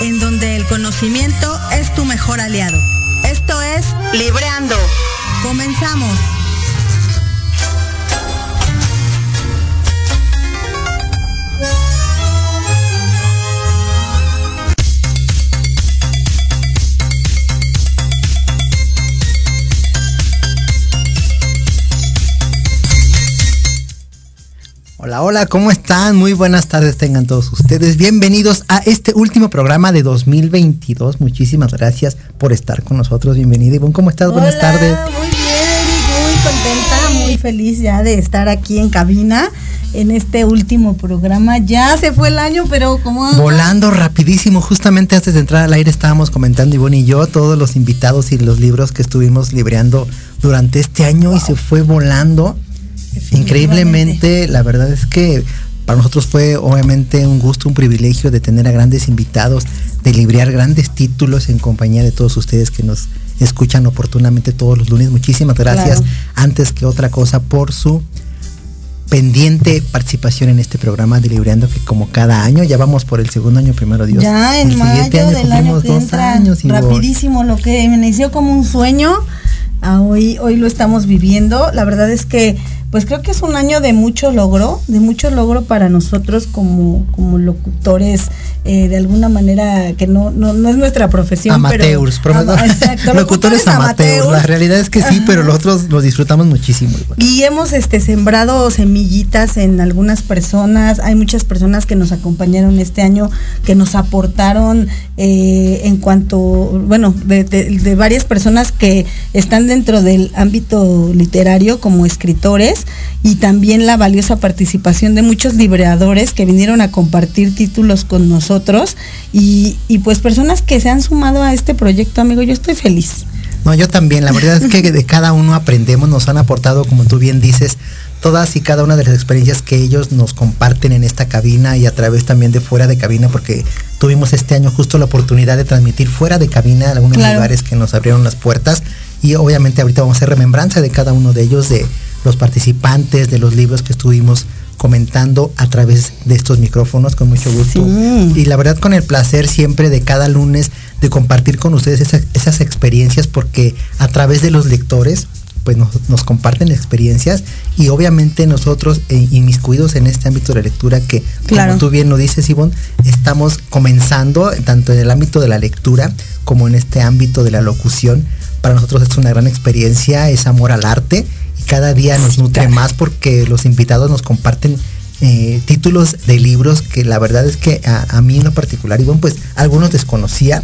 en donde el conocimiento es tu mejor aliado. Esto es Libreando. Comenzamos. Hola, hola, ¿cómo están? Muy buenas tardes tengan todos ustedes. Bienvenidos a este último programa de 2022. Muchísimas gracias por estar con nosotros. Bienvenida, Ivonne. ¿Cómo estás? buenas tardes. Muy bien, muy contenta, muy feliz ya de estar aquí en cabina en este último programa. Ya se fue el año, pero como... Volando rapidísimo. Justamente antes de entrar al aire estábamos comentando Ivonne y yo todos los invitados y los libros que estuvimos libreando durante este año y se fue volando increíblemente, la verdad es que para nosotros fue obviamente un gusto, un privilegio de tener a grandes invitados, de librear grandes títulos en compañía de todos ustedes que nos escuchan oportunamente todos los lunes. Muchísimas gracias, antes que otra cosa, por su pendiente participación en este programa de Libreando que como cada año, ya vamos por el segundo año primero Dios. Ya en el mayo año del año que dos entra, años y rapidísimo, lo que me inició como un sueño, a hoy, hoy lo estamos viviendo. La verdad es que pues creo que es un año de mucho logro, de mucho logro para nosotros como, como locutores, eh, de alguna manera que no, no, no es nuestra profesión. Amateurs, pero, ama- exacto, locutores amateurs. La realidad es que sí, pero nosotros los disfrutamos muchísimo. Y hemos este, sembrado semillitas en algunas personas. Hay muchas personas que nos acompañaron este año, que nos aportaron eh, en cuanto, bueno, de, de- de varias personas que están dentro del ámbito literario como escritores y también la valiosa participación de muchos libreadores que vinieron a compartir títulos con nosotros y, y pues personas que se han sumado a este proyecto, amigo. Yo estoy feliz. No, yo también. La verdad es que de cada uno aprendemos, nos han aportado, como tú bien dices, todas y cada una de las experiencias que ellos nos comparten en esta cabina y a través también de fuera de cabina, porque tuvimos este año justo la oportunidad de transmitir fuera de cabina en algunos Claro. lugares que nos abrieron las puertas y obviamente ahorita vamos a hacer remembranza de cada uno de ellos, de los participantes, de los libros que estuvimos comentando a través de estos micrófonos con mucho gusto. Sí. Y la verdad con el placer siempre de cada lunes de compartir con ustedes esas, esas experiencias porque a través de los lectores pues nos, nos comparten experiencias y obviamente nosotros eh, inmiscuidos en este ámbito de lectura que Claro. como tú bien lo dices Ivonne, estamos comenzando tanto en el ámbito de la lectura como en este ámbito de la locución. Para nosotros es una gran experiencia, es amor al arte cada día nos nutre más porque los invitados nos comparten eh, títulos de libros que la verdad es que a, a mí en lo particular, y bueno, pues algunos desconocía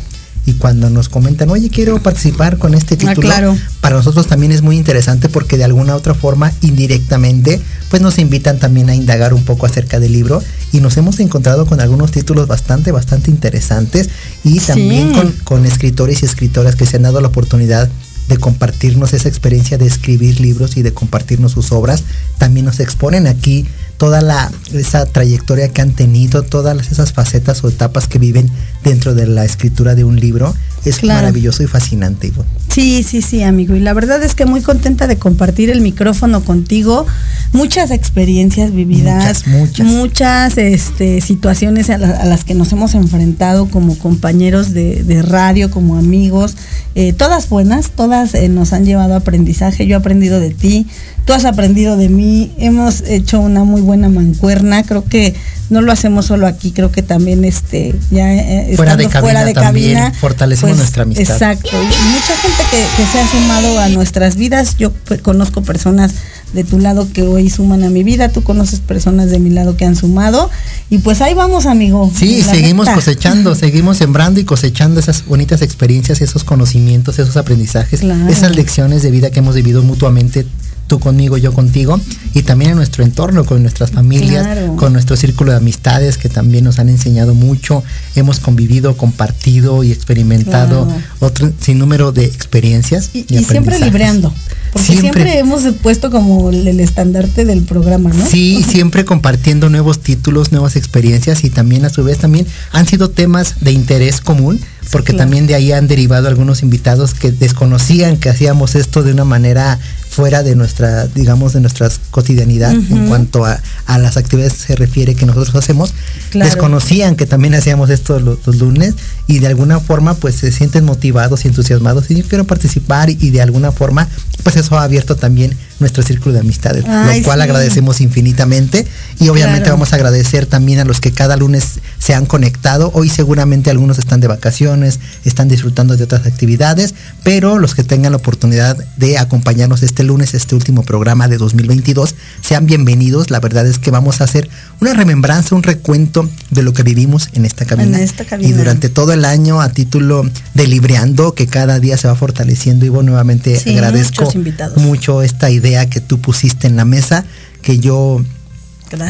y cuando nos comentan, oye, quiero participar con este Ah, título, claro. para nosotros también es muy interesante porque de alguna otra forma, indirectamente, pues nos invitan también a indagar un poco acerca del libro y nos hemos encontrado con algunos títulos bastante, bastante interesantes y también Sí. con, con escritores y escritoras que se han dado la oportunidad de compartirnos esa experiencia de escribir libros y de compartirnos sus obras. También nos exponen aquí toda la, esa trayectoria que han tenido, todas esas facetas o etapas que viven dentro de la escritura de un libro. Es Claro. maravilloso y fascinante, Ivonne. Sí, sí, sí, amigo. Y la verdad es que muy contenta de compartir el micrófono contigo. Muchas experiencias vividas, Muchas, muchas. muchas, este, situaciones a, la- a las que nos hemos enfrentado como compañeros de, de radio, como amigos. Eh, todas buenas, todas eh, nos han llevado a aprendizaje. Yo he aprendido de ti, tú has aprendido de mí. Hemos hecho una muy buena mancuerna. Creo que no lo hacemos solo aquí, creo que también este ya eh, Fuera de cabina fuera de también cabina, fortalecemos pues, nuestra amistad. Exacto. Y mucha gente que, que se ha sumado a nuestras vidas. Yo conozco personas de tu lado que hoy suman a mi vida. Tú conoces personas de mi lado que han sumado. Y pues ahí vamos, amigo. Sí, seguimos cosechando, seguimos sembrando y cosechando esas bonitas experiencias, esos conocimientos, esos aprendizajes, Claro. esas lecciones de vida que hemos vivido mutuamente tú conmigo, yo contigo, y también en nuestro entorno, con nuestras familias, con nuestro círculo de amistades que también nos han enseñado mucho, hemos convivido, compartido y experimentado otro sinnúmero de experiencias. Y, siempre libreando. Porque siempre, hemos puesto como el, estandarte del programa, ¿no? Sí, siempre compartiendo nuevos títulos, nuevas experiencias y también a su vez también han sido temas de interés común porque también de ahí han derivado algunos invitados que desconocían que hacíamos esto de una manera fuera de nuestra, digamos, de nuestra cotidianidad en cuanto a, las actividades se refiere que nosotros hacemos, desconocían que también hacíamos esto los, lunes y de alguna forma pues se sienten motivados y entusiasmados y yo quiero participar y, de alguna forma pues eso ha abierto también nuestro círculo de amistades, lo cual agradecemos infinitamente y obviamente vamos a agradecer también a los que cada lunes se han conectado. Hoy seguramente algunos están de vacaciones, están disfrutando de otras actividades, pero los que tengan la oportunidad de acompañarnos este lunes, este último programa de 2022, sean bienvenidos. La verdad es que vamos a hacer una remembranza, un recuento de lo que vivimos en esta cabina. Y durante todo el año a título de Libreando, que cada día se va fortaleciendo. Y bueno, nuevamente agradezco mucho esta idea que tú pusiste en la mesa, que yo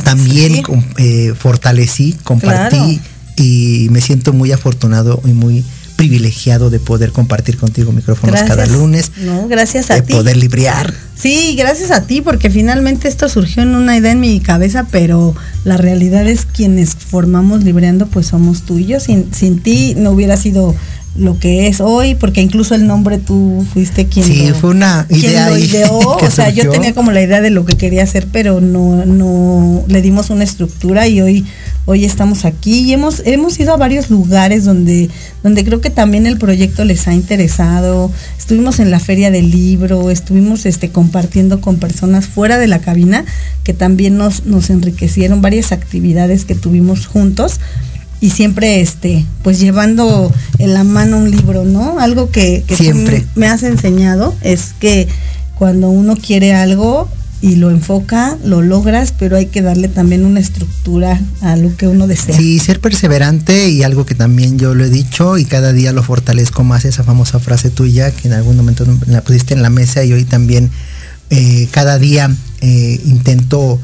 también eh, fortalecí, compartí y me siento muy afortunado y muy privilegiado de poder compartir contigo micrófonos cada lunes. No, gracias a de ti. poder librear. Sí, gracias a ti, porque finalmente esto surgió en una idea en mi cabeza, pero la realidad es quienes formamos Libreando, pues somos tú y yo. Sin, sin ti no hubiera sido lo que es hoy, porque incluso el nombre tú fuiste quien sí, fue una idea lo ideó, o sea, yo tenía como la idea de lo que quería hacer, pero no no le dimos una estructura y hoy hoy estamos aquí. Y hemos hemos ido a varios lugares donde donde creo que también el proyecto les ha interesado. Estuvimos en la feria del libro, estuvimos este compartiendo con personas fuera de la cabina que también nos nos enriquecieron varias actividades que tuvimos juntos y siempre este pues llevando en la mano un libro no algo que, siempre. me has enseñado es que cuando uno quiere algo y lo enfoca lo logras pero hay que darle también una estructura a lo que uno desea. Sí ser perseverante y algo que también yo lo he dicho y cada día lo fortalezco más esa famosa frase tuya que en algún momento la pusiste en la mesa y hoy también eh, cada día eh, intento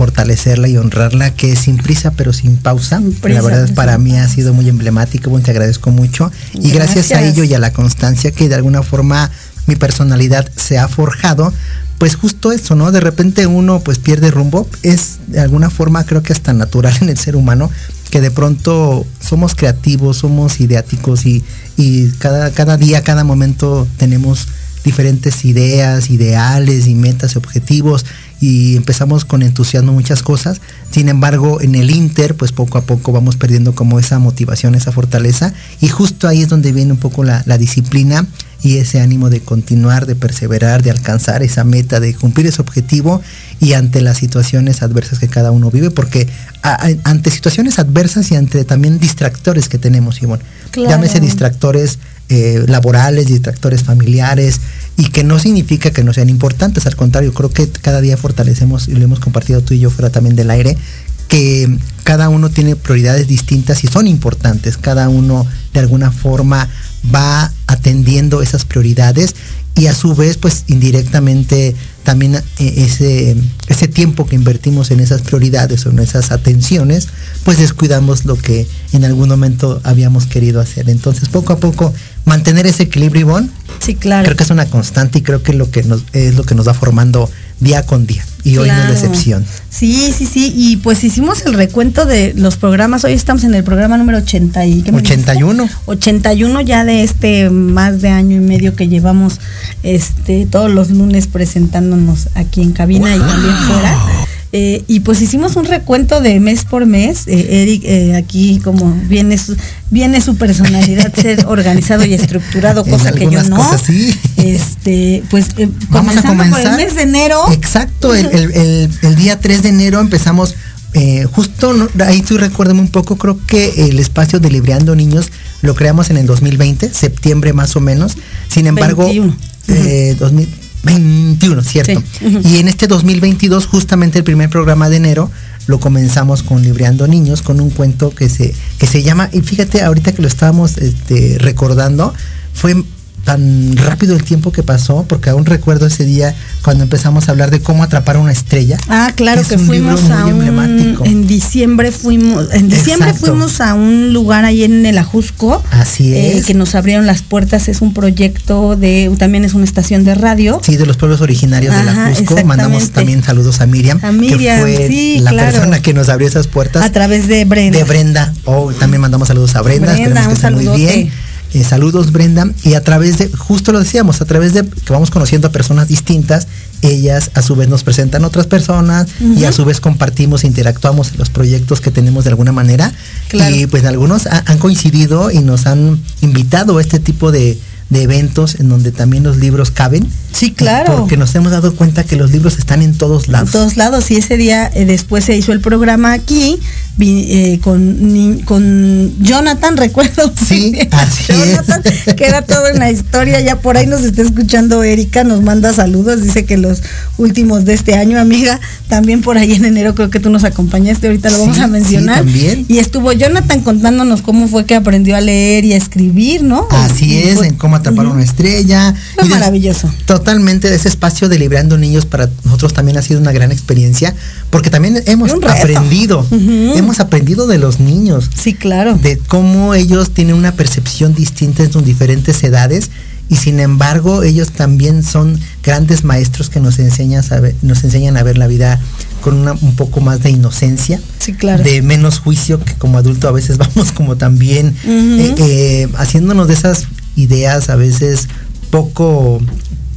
fortalecerla y honrarla, que es sin prisa pero sin pausa. la verdad para mí ha sido muy emblemático, bueno, te agradezco mucho. Y gracias. a ello y a la constancia que de alguna forma mi personalidad se ha forjado, pues justo eso, ¿no? De repente uno pues pierde rumbo, es de alguna forma creo que hasta natural en el ser humano, que de pronto somos creativos, somos ideáticos y, y cada, cada día, cada momento tenemos diferentes ideas, ideales y metas y objetivos y empezamos con entusiasmo muchas cosas. Sin embargo, en el Inter, pues poco a poco vamos perdiendo como esa motivación, esa fortaleza. Y justo ahí es donde viene un poco la, disciplina y ese ánimo de continuar, de perseverar, de alcanzar esa meta, de cumplir ese objetivo y ante las situaciones adversas que cada uno vive, porque ante situaciones adversas y ante también distractores que tenemos, Ivonne. Llámese distractores eh, laborales, distractores familiares, y que no significa que no sean importantes, al contrario, creo que cada día fortalecemos, y lo hemos compartido tú y yo fuera también del aire, que cada uno tiene prioridades distintas y son importantes, cada uno de alguna forma va atendiendo esas prioridades y a su vez pues indirectamente también eh, ese, ese tiempo que invertimos en esas prioridades o en esas atenciones pues descuidamos lo que en algún momento habíamos querido hacer. Entonces poco a poco mantener ese equilibrio Ivonne sí claro. Creo que es una constante y creo que lo que nos es lo que nos va formando día con día. Y hoy no es excepción. Sí, sí, sí, y pues hicimos el recuento de los programas, hoy estamos en el programa número 80 y, ¿qué 81. 81 ya de este más de año y medio que llevamos este todos los lunes presentándonos aquí en cabina y también fuera. Eh, y pues hicimos un recuento de mes por mes. Eh, Eric, eh, aquí como viene su, viene su personalidad ser organizado y estructurado, cosa que yo no. Este, pues vamos a comenzar por el mes de enero. Exacto, el, día 3 de enero empezamos. justo ahí tú recuérdame un poco, creo que el espacio de Libreando Niños lo creamos en el 2020, septiembre más o menos. Sin embargo, 2000, 21, ¿cierto? Y en este 2022, justamente el primer programa de enero, lo comenzamos con Libreando Niños, con un cuento que se, que se llama, y fíjate, ahorita que lo estábamos este, recordando, fue tan rápido el tiempo que pasó, porque aún recuerdo ese día cuando empezamos a hablar de cómo atrapar una estrella. Ah, claro que fuimos a un en diciembre fuimos en diciembre fuimos a un lugar ahí en el Ajusco. Así eh, es. que nos abrieron las puertas, es un proyecto de también es una estación de radio. Sí, de los pueblos originarios del Ajusco. Mandamos también saludos a Miriam, a Miriam que fue la persona que nos abrió esas puertas. A través de Brenda. De Brenda. Oh, también mandamos saludos a Brenda, Brenda que esté muy bien. Eh, saludos Brenda, y a través de, justo lo decíamos, a través de que vamos conociendo a personas distintas, ellas a su vez nos presentan otras personas y a su vez compartimos, interactuamos en los proyectos que tenemos de alguna manera. Y pues algunos han coincidido y nos han invitado a este tipo de, de eventos en donde también los libros caben. Sí, claro. Porque nos hemos dado cuenta que los libros están en todos lados. En todos lados. Y ese día eh, después se hizo el programa aquí eh, con, con Jonathan, recuerdo. Sí, así Jonathan, queda todo en la historia. Ya por ahí nos está escuchando Erika, nos manda saludos. Dice que los últimos de este año, amiga, también por ahí en enero creo que tú nos acompañaste. Ahorita lo vamos a mencionar. también. Y estuvo Jonathan contándonos cómo fue que aprendió a leer y a escribir, ¿no? Así es, en cómo atrapar una estrella. Fue maravilloso. Totalmente de ese espacio de Librando Niños para nosotros también ha sido una gran experiencia, porque también hemos aprendido, hemos aprendido de los niños. Sí, claro. De cómo ellos tienen una percepción distinta en sus diferentes edades y sin embargo ellos también son grandes maestros que nos enseñan a ver, nos enseñan a ver la vida con un poco más de inocencia, sí, claro. de menos juicio que como adulto a veces vamos como también eh, eh, haciéndonos de esas ideas a veces poco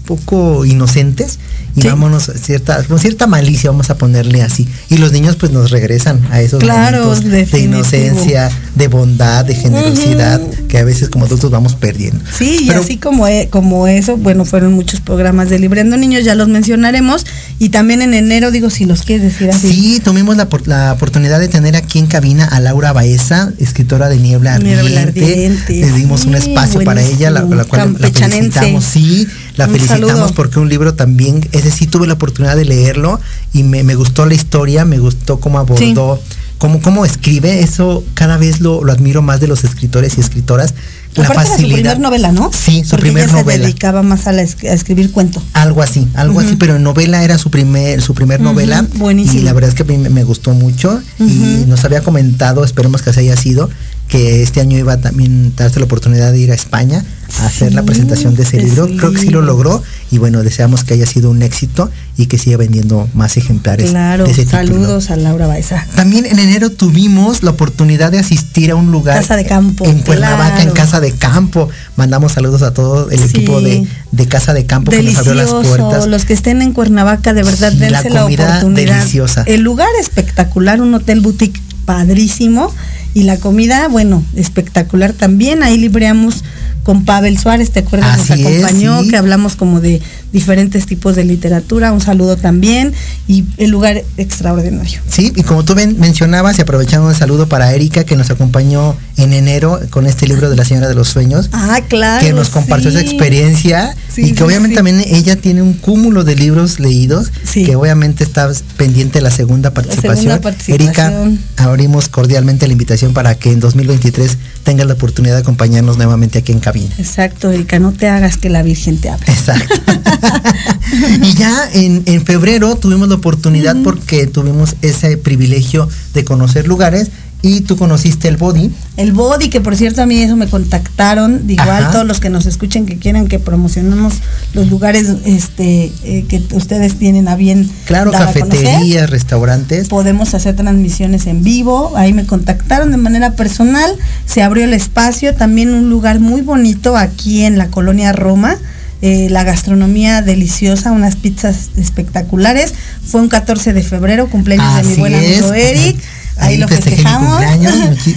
poco inocentes y vámonos cierta con cierta malicia vamos a ponerle así. Y los niños pues nos regresan a esos momentos de inocencia de bondad de generosidad que a veces como adultos vamos perdiendo. Sí y así como e, como eso bueno fueron muchos programas de librando niños ya los mencionaremos. Y también en enero digo si los quieres decir así. Sí tuvimos la, la oportunidad de tener aquí en cabina a Laura Baeza escritora de Niebla Ardiente, le dimos un espacio para ella la, cual la felicitamos sí la felicitamos porque un libro también, ese sí tuve la oportunidad de leerlo y me, gustó la historia, me gustó cómo abordó, cómo, cómo escribe, eso cada vez lo, admiro más de los escritores y escritoras. La facilidad. su primer novela, ¿no? Sí, su primer novela. se dedicaba más a, escribir cuento. Algo así, algo así, pero en novela era su primer, su primer novela. Buenísimo. Y la verdad es que a mí me, gustó mucho y nos había comentado, esperemos que así haya sido, que este año iba también a darse la oportunidad de ir a España a hacer la presentación de ese libro. Creo que sí lo logró y bueno, deseamos que haya sido un éxito y que siga vendiendo más ejemplares. Claro, saludos a Laura Baeza. También en enero tuvimos la oportunidad de asistir a un lugar Casa de Campo. En Cuernavaca, en Casa de Campo. Mandamos saludos a todo el equipo de, Casa de Campo que nos abrió las puertas. Los que estén en Cuernavaca, de verdad, dense la, oportunidad. Deliciosa. El lugar espectacular, un hotel boutique padrísimo y la comida, bueno, espectacular también. Ahí libreamos con Pavel Suárez, ¿te acuerdas? Nos acompañó, que hablamos como de diferentes tipos de literatura. Un saludo también y el lugar extraordinario. Sí, y como tú mencionabas, y aprovechando un saludo para Erika, que nos acompañó en enero con este libro de la Señora de los Sueños. Ah, claro. Que nos compartió esa experiencia y que obviamente también ella tiene un cúmulo de libros leídos, que obviamente está pendiente de la segunda participación. La segunda participación. Erika, abrimos cordialmente la invitación para que en 2023 tengas la oportunidad de acompañarnos nuevamente aquí en cabina. Exacto, Erika, no te hagas que la Virgen te hable. Exacto. y ya en, febrero tuvimos la oportunidad porque tuvimos ese privilegio de conocer lugares y tú conociste el body. El body, que por cierto a mí eso me contactaron, igual todos los que nos escuchen que quieran que promocionemos los lugares este eh, que ustedes tienen a bien. Claro, cafeterías, restaurantes. Podemos hacer transmisiones en vivo, ahí me contactaron de manera personal, se abrió el espacio, también un lugar muy bonito aquí en la colonia Roma. Eh, la gastronomía deliciosa, unas pizzas espectaculares. Fue un 14 de febrero, cumpleaños de mi buen amigo Eric. Ahí, lo festejamos.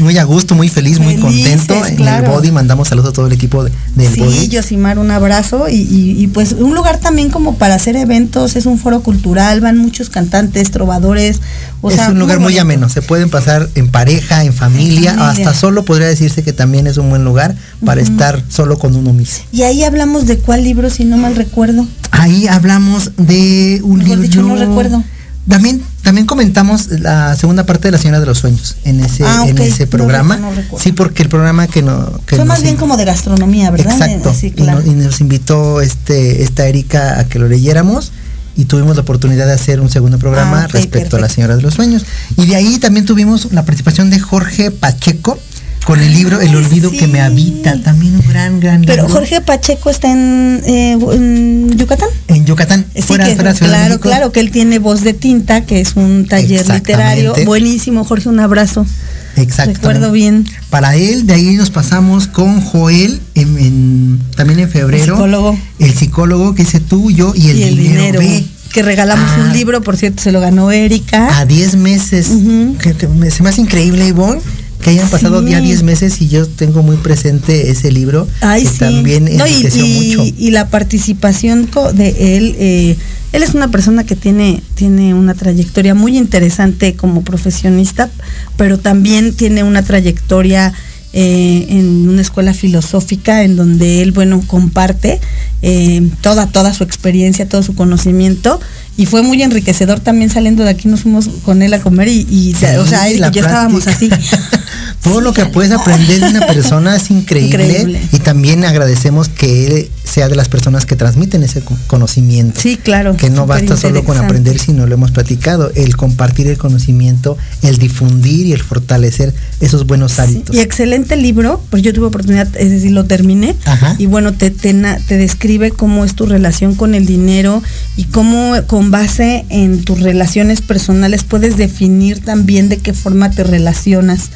muy a gusto, muy feliz, muy contento. En el Body mandamos saludos a todo el equipo de, del sí, Body. Yosimar, un abrazo. Y, pues un lugar también como para hacer eventos, es un foro cultural, van muchos cantantes, trovadores. es un lugar muy, ameno, se pueden pasar en pareja, en familia, hasta solo podría decirse que también es un buen lugar para estar solo con uno mismo. Y ahí hablamos de cuál libro, si no mal recuerdo. Ahí hablamos de un libro. Dicho, no recuerdo también también comentamos la segunda parte de La Señora de los Sueños en ese, Ah, en ese programa. no recuerdo. sí, porque el programa que no. Que Fue más bien como de gastronomía, ¿verdad? Exacto. Sí, y, nos, y nos invitó este, esta Erika a que lo leyéramos y tuvimos la oportunidad de hacer un segundo programa Ah, respecto a La. Señora de los Sueños. Y de ahí también tuvimos la participación de Jorge Pacheco con el libro El olvido que me habita. También un gran, gran Pero libro. Jorge Pacheco está en, eh, en Yucatán. En Yucatán. Sí, fuera- que- fuera claro, claro, que él tiene voz de tinta, que es un taller literario. Buenísimo, Jorge, un abrazo. Exactamente. Recuerdo bien. Para él, de ahí nos pasamos con Joel, en, en- también en febrero. El psicólogo. El psicólogo que dice tú, yo y el, y el dinero. Que regalamos Ah. un libro, por cierto, se lo ganó Erika. A 10 meses. Que- que se me hace increíble, Ivonne, que hayan pasado Sí. ya 10 meses y yo tengo muy presente ese libro. Ay, que sí. también No, y, enriqueció y- mucho. y la participación de él, eh, él es una persona que tiene, tiene una trayectoria muy interesante como profesionista, pero también tiene una trayectoria eh, en una escuela filosófica en donde él, bueno, comparte eh, toda, toda su experiencia, todo su conocimiento. Y fue muy enriquecedor también saliendo de aquí, nos fuimos con él a comer y, y, o sea, Sí, él y yo estábamos así. Todo lo que puedes aprender de una persona es increíble, Increíble. y también agradecemos que él sea de las personas que transmiten ese co- conocimiento. Sí, claro. que no basta solo con aprender, sino lo hemos platicado, el compartir el conocimiento, el difundir y el fortalecer esos buenos Sí, hábitos. y excelente libro, pues yo tuve oportunidad, es decir, lo terminé. Ajá. Y bueno, te, te, te describe cómo es tu relación con el dinero y cómo base en tus relaciones personales puedes definir también de qué forma te relacionas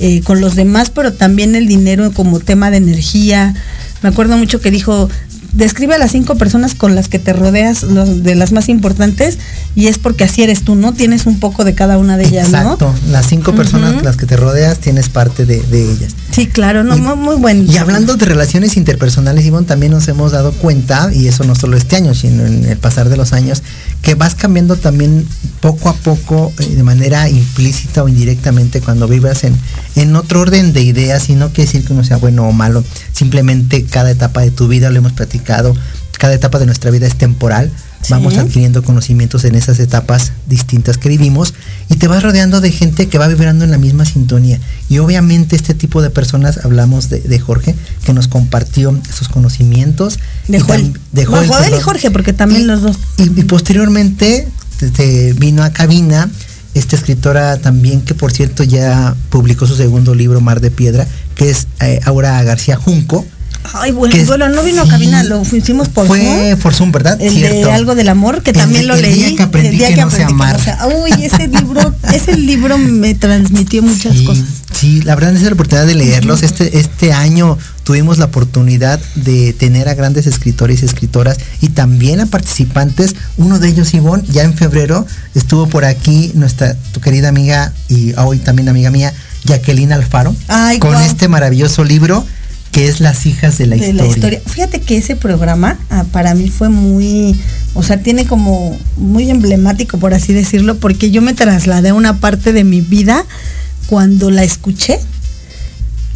eh, con los demás, pero también el dinero como tema de energía. Me acuerdo mucho que dijo, describe a las cinco personas con las que te rodeas, los, de las más importantes, y es porque así eres tú, ¿no? Tienes un poco de cada una de ellas, ¿no? Exacto, las cinco personas con las que te rodeas tienes parte de, de ellas. Sí, claro, no, Y- muy, muy buen. Y hablando de relaciones interpersonales, Ivonne, también nos hemos dado cuenta, y eso no solo este año, sino en el pasar de los años, que vas cambiando también poco a poco, eh, de manera implícita o indirectamente, cuando vivas en, en otro orden de ideas, y no quiere decir que uno sea bueno o malo, simplemente cada etapa de tu vida, lo hemos platicado, cada etapa de nuestra vida es temporal, Sí. vamos adquiriendo conocimientos en esas etapas distintas que vivimos y te vas rodeando de gente que va vibrando en la misma sintonía. Y obviamente este tipo de personas, hablamos de, de Jorge, que nos compartió sus conocimientos. De Joel. de Joel y. Jorge, porque también Y- los dos. Y, y posteriormente te- te vino a cabina esta escritora también que por cierto ya publicó su segundo libro, Mar de Piedra, que es eh, Aura García Junco. Ay, bueno, no vino a sí, cabina, lo hicimos por Fue Zoom. por Zoom, ¿verdad? El Cierto. de algo del amor, que El también de- lo el leí. día que aprendí que no sé amar. Uy, ese libro, ese libro me transmitió muchas Sí, cosas. sí, la verdad es la oportunidad de leerlos. Este, este año tuvimos la oportunidad de tener a grandes escritores y escritoras y también a participantes. Uno de ellos, Ivonne, ya en febrero estuvo por aquí nuestra, tu querida amiga y hoy también amiga mía, Jacqueline Alfaro, Ay, con este maravilloso libro que es Las hijas de la, de historia. la historia. Fíjate que ese programa ah, para mí fue muy, o sea, tiene como muy emblemático, por así decirlo, porque yo me trasladé a una parte de mi vida cuando la escuché.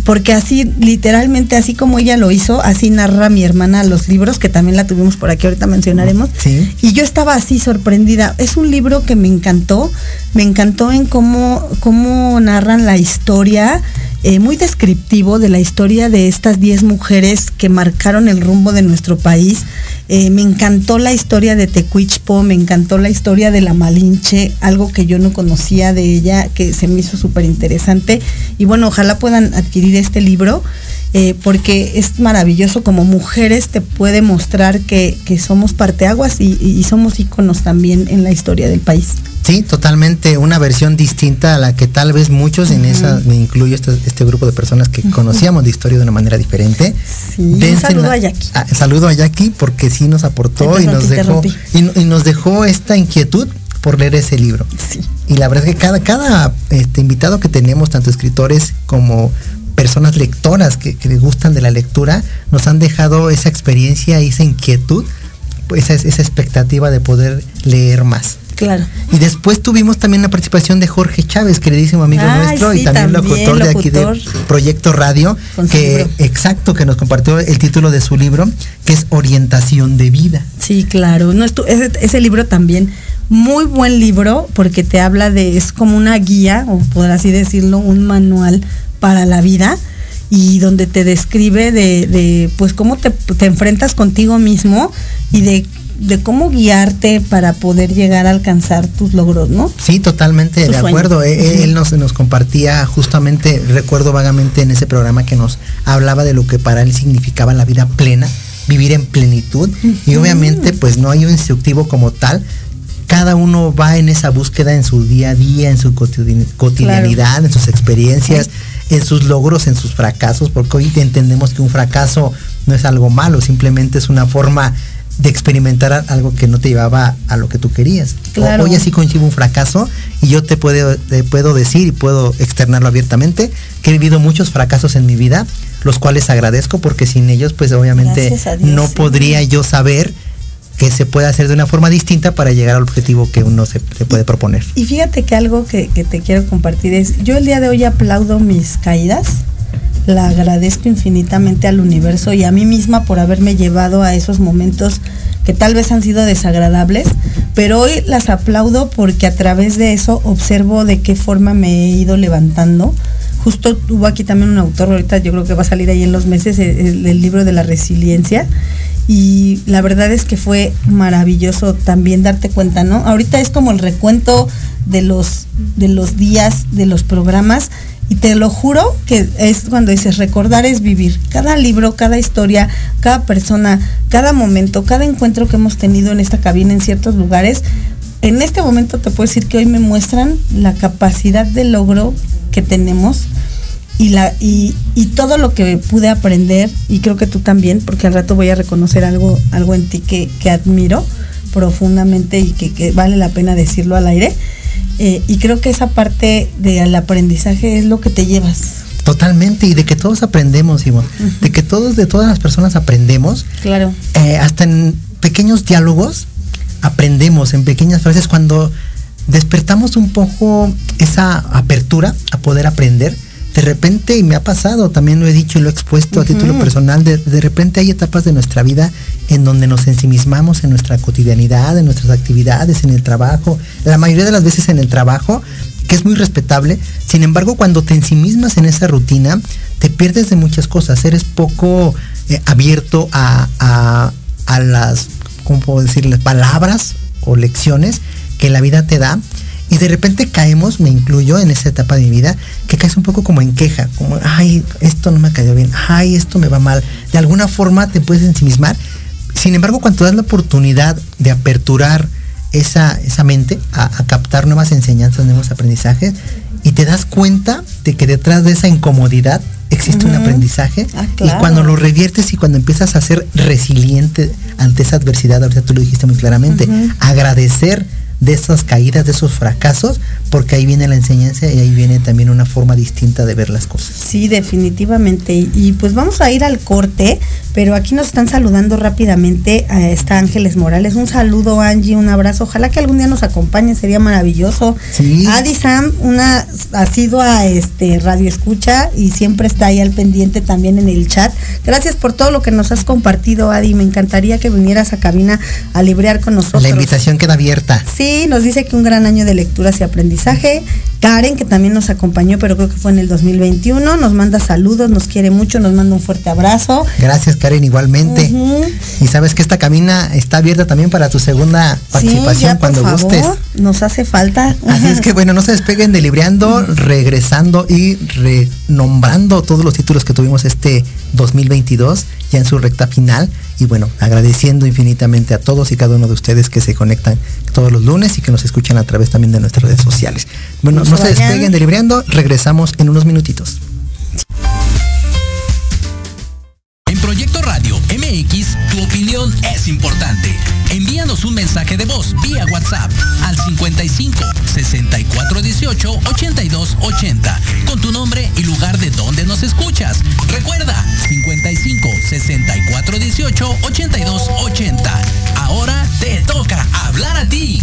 Porque así, literalmente, así como ella lo hizo, así narra mi hermana los libros, que también la tuvimos por aquí, ahorita mencionaremos. Sí. Y yo estaba así sorprendida. Es un libro que me encantó. Me encantó en cómo, cómo narran la historia, eh, muy descriptivo de la historia de estas 10 mujeres que marcaron el rumbo de nuestro país. Eh, me encantó la historia de Tecuichpo, me encantó la historia de la Malinche, algo que yo no conocía de ella, que se me hizo súper interesante. Y bueno, ojalá puedan adquirir este libro. Eh, porque es maravilloso como mujeres te puede mostrar que, que somos parteaguas y, y- somos íconos también en la historia del país. Sí, totalmente una versión distinta a la que tal vez muchos en esa, me incluyo este, este grupo de personas que conocíamos de historia de una manera diferente. Sí, un saludo la- a Jackie. ah, saludo a Jackie porque sí nos aportó y nos dejó y, y nos dejó esta inquietud por leer ese libro. Sí. Y la verdad es que cada, cada este, invitado que tenemos, tanto escritores como personas lectoras que, que les gustan de la lectura, nos han dejado esa experiencia y esa inquietud, esa, esa expectativa de poder leer más. Claro. Y después tuvimos también la participación de Jorge Chávez, queridísimo amigo Ay, nuestro, y también, también, locutor de aquí de locutor. Proyecto Radio, Con que exacto, que nos compartió el título de su libro, que es Orientación de Vida. Sí, claro. No, estu- ese, ese libro también muy buen libro porque te habla de, es como una guía, o por así decirlo, un manual para la vida y donde te describe de, de pues cómo te, te, enfrentas contigo mismo y de, de, cómo guiarte para poder llegar a alcanzar tus logros, ¿no? Sí, totalmente de acuerdo. Él, uh -huh. él nos, nos, compartía justamente, recuerdo vagamente en ese programa que nos hablaba de lo que para él significaba la vida plena, vivir en plenitud. Uh -huh. Y obviamente pues no hay un instructivo como tal, cada uno va en esa búsqueda en su día a día, en su cotidianidad, claro. en sus experiencias, en sus logros, en sus fracasos, porque hoy entendemos que un fracaso no es algo malo, simplemente es una forma de experimentar algo que no te llevaba a lo que tú querías. Claro. Hoy así coincido un fracaso y yo te puedo, te puedo decir y puedo externarlo abiertamente que he vivido muchos fracasos en mi vida, los cuales agradezco porque sin ellos pues obviamente no podría yo saber que se puede hacer de una forma distinta para llegar al objetivo que uno se, se puede proponer. Y fíjate que algo que, que, te quiero compartir es, yo el día de hoy aplaudo mis caídas, la agradezco infinitamente al universo y a mí misma por haberme llevado a esos momentos que tal vez han sido desagradables, pero hoy las aplaudo porque a través de eso observo de qué forma me he ido levantando. Justo hubo aquí también un autor, ahorita yo creo que va a salir ahí en los meses, el, el libro de la resiliencia y la verdad es que fue maravilloso también darte cuenta, ¿no? Ahorita es como el recuento de los de los días de los programas y te lo juro que es cuando dices recordar es vivir. Cada libro, cada historia, cada persona, cada momento, cada encuentro que hemos tenido en esta cabina en ciertos lugares, en este momento te puedo decir que hoy me muestran la capacidad de logro que tenemos y, la, y, y, todo lo que pude aprender, y creo que tú también, porque al rato voy a reconocer algo, algo en ti que, que admiro profundamente y que, que, vale la pena decirlo al aire. Eh, y creo que esa parte del aprendizaje es lo que te llevas. Totalmente, y de que todos aprendemos, Ivonne, uh -huh. de que todos, de todas las personas aprendemos. Claro. Eh, hasta en pequeños diálogos aprendemos, en pequeñas frases, cuando despertamos un poco esa apertura a poder aprender de repente, y me ha pasado, también lo he dicho y lo he expuesto uh -huh. a título personal, de, de, repente hay etapas de nuestra vida en donde nos ensimismamos en nuestra cotidianidad, en nuestras actividades, en el trabajo, la mayoría de las veces en el trabajo, que es muy respetable, sin embargo, cuando te ensimismas en esa rutina, te pierdes de muchas cosas, eres poco eh, abierto a, a, a las, ¿cómo puedo decirles?, palabras o lecciones que la vida te da y de repente caemos, me incluyo en esa etapa de mi vida, que caes un poco como en queja, como, ay, esto no me cayó bien, ay, esto me va mal. De alguna forma te puedes ensimismar. Sin embargo, cuando das la oportunidad de aperturar esa, esa mente a, a captar nuevas enseñanzas, nuevos aprendizajes, y te das cuenta de que detrás de esa incomodidad existe uh -huh. un aprendizaje ah, claro. y cuando lo reviertes y cuando empiezas a ser resiliente ante esa adversidad, ahorita tú lo dijiste muy claramente, uh -huh. agradecer de esas caídas, de esos fracasos, porque ahí viene la enseñanza y ahí viene también una forma distinta de ver las cosas. Sí, definitivamente. Y, y pues vamos a ir al corte, pero aquí nos están saludando rápidamente a esta Ángeles Morales. Un saludo, Angie, un abrazo. Ojalá que algún día nos acompañe, sería maravilloso. Sí. Adi Sam, una asidua este, radio escucha y siempre está ahí al pendiente también en el chat. Gracias por todo lo que nos has compartido, Adi. Me encantaría que vinieras a cabina a librear con nosotros. La invitación queda abierta. Sí, nos dice que un gran año de lecturas y aprendizaje. Karen, que también nos acompañó, pero creo que fue en el 2021, nos manda saludos, nos quiere mucho, nos manda un fuerte abrazo. Gracias, Karen, igualmente. Uh -huh. Y sabes que esta cabina está abierta también para tu segunda participación sí, ya, cuando favor, gustes. Nos hace falta. Así es que bueno, no se despeguen de Libreando, uh -huh. regresando y renombrando todos los títulos que tuvimos este 2022 ya en su recta final y bueno, agradeciendo infinitamente a todos y cada uno de ustedes que se conectan todos los lunes y que nos escuchan a través también de nuestras redes sociales. Bueno, no, no se despeguen de Libreando, regresamos en unos minutitos. En Proyecto Radio MX, tu opinión es importante. Envíanos un mensaje de voz vía WhatsApp al 55 64 18 82 80 con tu nombre y lugar de donde nos escuchas. Recuerda 55 64 18 82 80. Ahora te toca hablar a ti.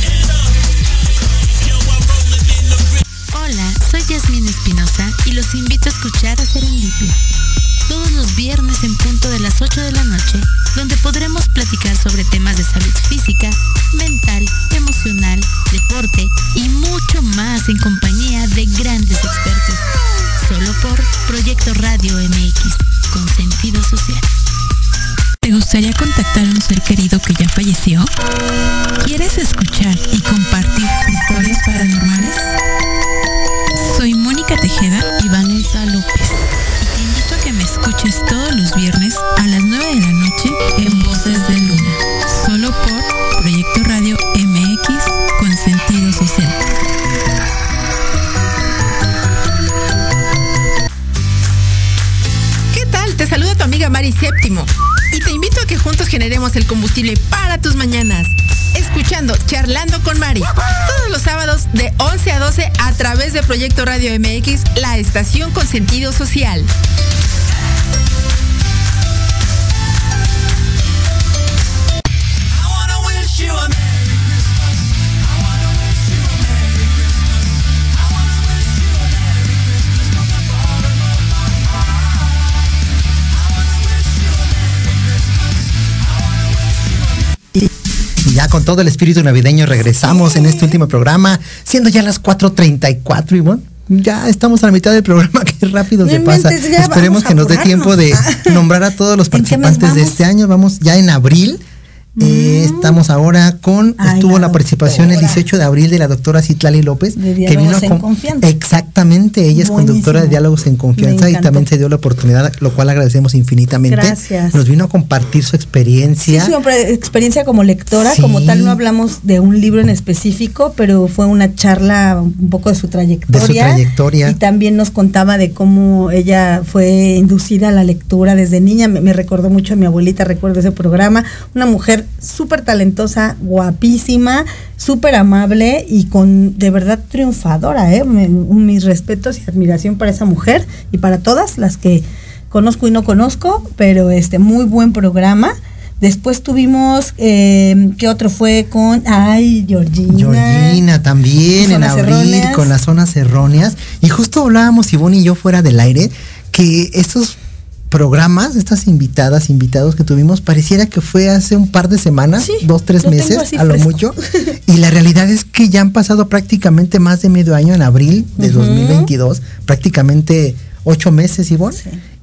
Hola, soy Yasmin Espinosa y los invito a escuchar a Serendipia todos los viernes en punto de las 8 de la noche, donde podremos platicar sobre temas de salud física, mental, emocional, deporte y mucho más en compañía de grandes expertos. Solo por Proyecto Radio MX, con sentido social. ¿Te gustaría contactar a un ser querido que ya falleció? ¿Quieres escuchar y compartir historias paranormales? Soy Mónica Tejeda y Vanessa López me escuches todos los viernes a las 9 de la noche en Voces de para tus mañanas. Escuchando Charlando con Mari, todos los sábados de 11 a 12 a través de Proyecto Radio MX, la estación con sentido social. Ya con todo el espíritu navideño regresamos en este último programa, siendo ya las 4.34 y bueno, ya estamos a la mitad del programa, qué rápido se pasa. Esperemos que nos dé tiempo de nombrar a todos los participantes de este año. Vamos ya en abril eh, mm. estamos ahora con, estuvo la, participación el 18 de abril de la doctora Citlali López, que vino en confianza. Exactamente, ella es conductora de Diálogos en Confianza y también se dio la oportunidad, lo cual agradecemos infinitamente. Gracias. Nos vino a compartir su experiencia. Sí, su experiencia como lectora, como tal no hablamos de un libro en específico, pero fue una charla un poco de su trayectoria. De su trayectoria. Y también nos contaba de cómo ella fue inducida a la lectura desde niña. Me, me recordó mucho a mi abuelita, recuerdo ese programa. Una mujer súper talentosa, guapísima, súper amable y con de verdad triunfadora. ¿eh? mis respetos y admiración para esa mujer y para todas las que conozco y no conozco, pero este muy buen programa. Después tuvimos, eh, ¿qué otro fue con, ay, Georgina? Georgina también en abril con las zonas erróneas. Y justo hablábamos, Ivonne y yo fuera del aire, que estos programas, estas invitadas, invitados que tuvimos, pareciera que fue hace un par de semanas, dos, tres meses, a lo mucho. Y la realidad es que ya han pasado prácticamente más de medio año en abril de 2022, prácticamente ocho meses, Ivonne.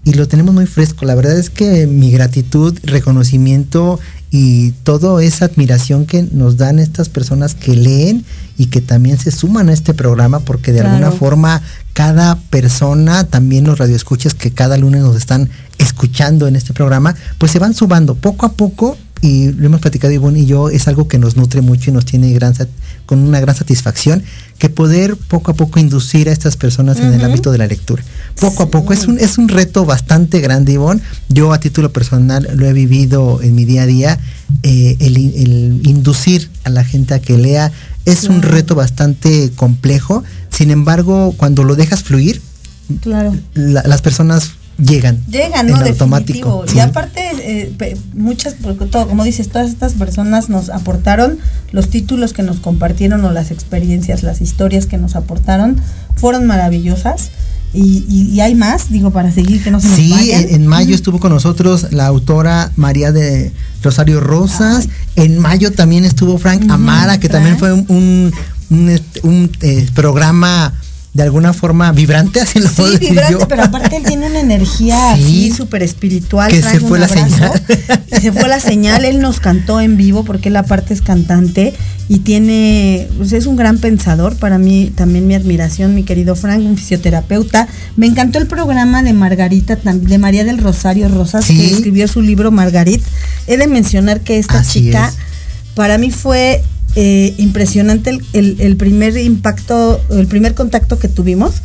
Y lo tenemos muy fresco. La verdad es que mi gratitud, reconocimiento y toda esa admiración que nos dan estas personas que leen y que también se suman a este programa porque de alguna forma cada persona, también los radioescuchas que cada lunes nos están escuchando en este programa, pues se van sumando poco a poco y lo hemos platicado Ivonne y yo, es algo que nos nutre mucho y nos tiene gran, con una gran satisfacción, que poder poco a poco inducir a estas personas en el ámbito de la lectura. Poco a poco, es un, es un reto bastante grande, Ivonne. Yo a título personal lo he vivido en mi día a día, eh, el, inducir a la gente a que lea es un reto bastante complejo, sin embargo, cuando lo dejas fluir, claro. las personas llegan. Llegan, ¿no? Automático. Y aparte, eh, muchas, todo, como dices, todas estas personas nos aportaron los títulos que nos compartieron o las experiencias, las historias que nos aportaron, fueron maravillosas. Y, hay más, digo, para seguir que no se nos Sí, En, mayo estuvo con nosotros la autora María de Rosario Rosas. En mayo también estuvo Frank Amara, que también fue un, un, un, un eh, programa de alguna forma vibrante, así lo Sí, vibrante, pero aparte él tiene una energía así súper espiritual. Que se fue la señal. se fue la señal, él nos cantó en vivo porque él aparte es cantante y tiene, pues es un gran pensador, para mí también mi admiración, mi querido Frank, un fisioterapeuta. Me encantó el programa de Margarita, de María del Rosario Rosas, que escribió su libro Margarit. He de mencionar que esta chica, para mí fue eh, impresionante el, primer impacto, el primer contacto que tuvimos,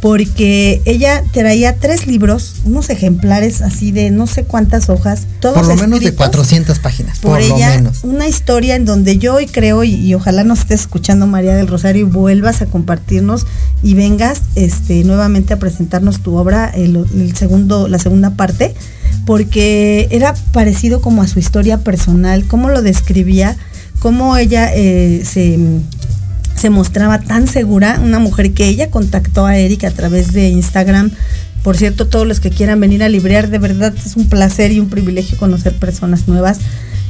porque ella traía tres libros, unos ejemplares así de no sé cuántas hojas, todos Por lo menos de 400 páginas, por, ella, lo menos. Una historia en donde yo hoy creo, y, ojalá nos estés escuchando María del Rosario y vuelvas a compartirnos y vengas este, nuevamente a presentarnos tu obra, el, el segundo, la segunda parte, porque era parecido como a su historia personal, cómo lo describía cómo ella eh, se, mostraba tan segura, una mujer que ella contactó a Erika a través de Instagram. Por cierto, todos los que quieran venir a librear, de verdad es un placer y un privilegio conocer personas nuevas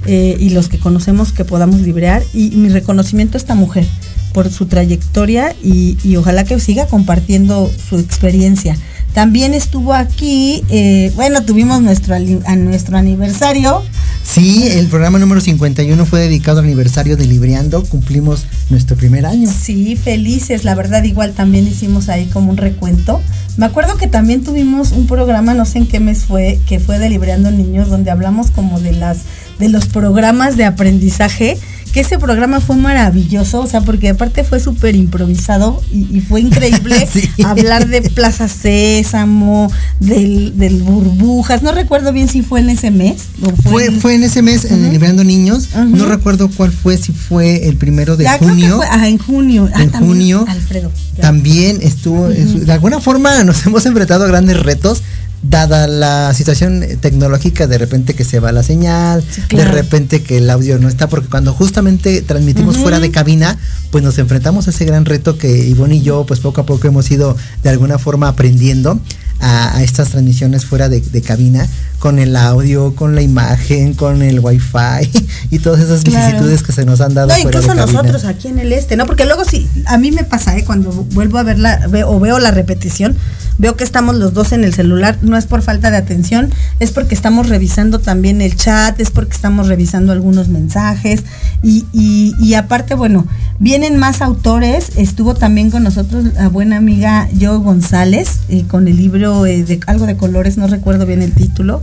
eh, y los que conocemos que podamos librear. Y mi reconocimiento a esta mujer por su trayectoria y ojalá que siga compartiendo su experiencia. También estuvo aquí, eh, bueno, tuvimos nuestro, a nuestro aniversario. Sí, el programa número 51 fue dedicado al aniversario de Libreando, cumplimos nuestro primer año. Sí, felices, la verdad igual también hicimos ahí como un recuento. Me acuerdo que también tuvimos un programa, no sé en qué mes fue, que fue de Libreando Niños, donde hablamos como de las de los programas de aprendizaje que ese programa fue maravilloso, o sea, porque aparte fue súper improvisado y, fue increíble hablar de Plaza Sésamo, del, Burbujas, no recuerdo bien si fue en ese mes. fue, fue, en... ese mes, en Liberando Niños, no recuerdo cuál fue, si fue el primero de junio. en junio. Ah, en junio. Alfredo. También estuvo, de alguna forma nos hemos enfrentado a grandes retos dada la situación tecnológica, de repente que se va la señal, de repente que el audio no está, porque cuando justamente transmitimos fuera de cabina, pues nos enfrentamos a ese gran reto que Ivonne y yo, pues poco a poco hemos ido de alguna forma aprendiendo a, estas transmisiones fuera de, cabina, con el audio, con la imagen, con el wifi y todas esas vicisitudes que se nos han dado. No, incluso nosotros aquí en el este, ¿no? Porque luego sí, a mí me pasa, ¿eh? Cuando vuelvo a verla o veo la repetición, veo que estamos los dos en el celular, no es por falta de atención, es porque estamos revisando también el chat, es porque estamos revisando algunos mensajes y, y, aparte, bueno, vienen más autores, estuvo también con nosotros la buena amiga Jo González eh, con el libro eh, de algo de colores, no recuerdo bien el título.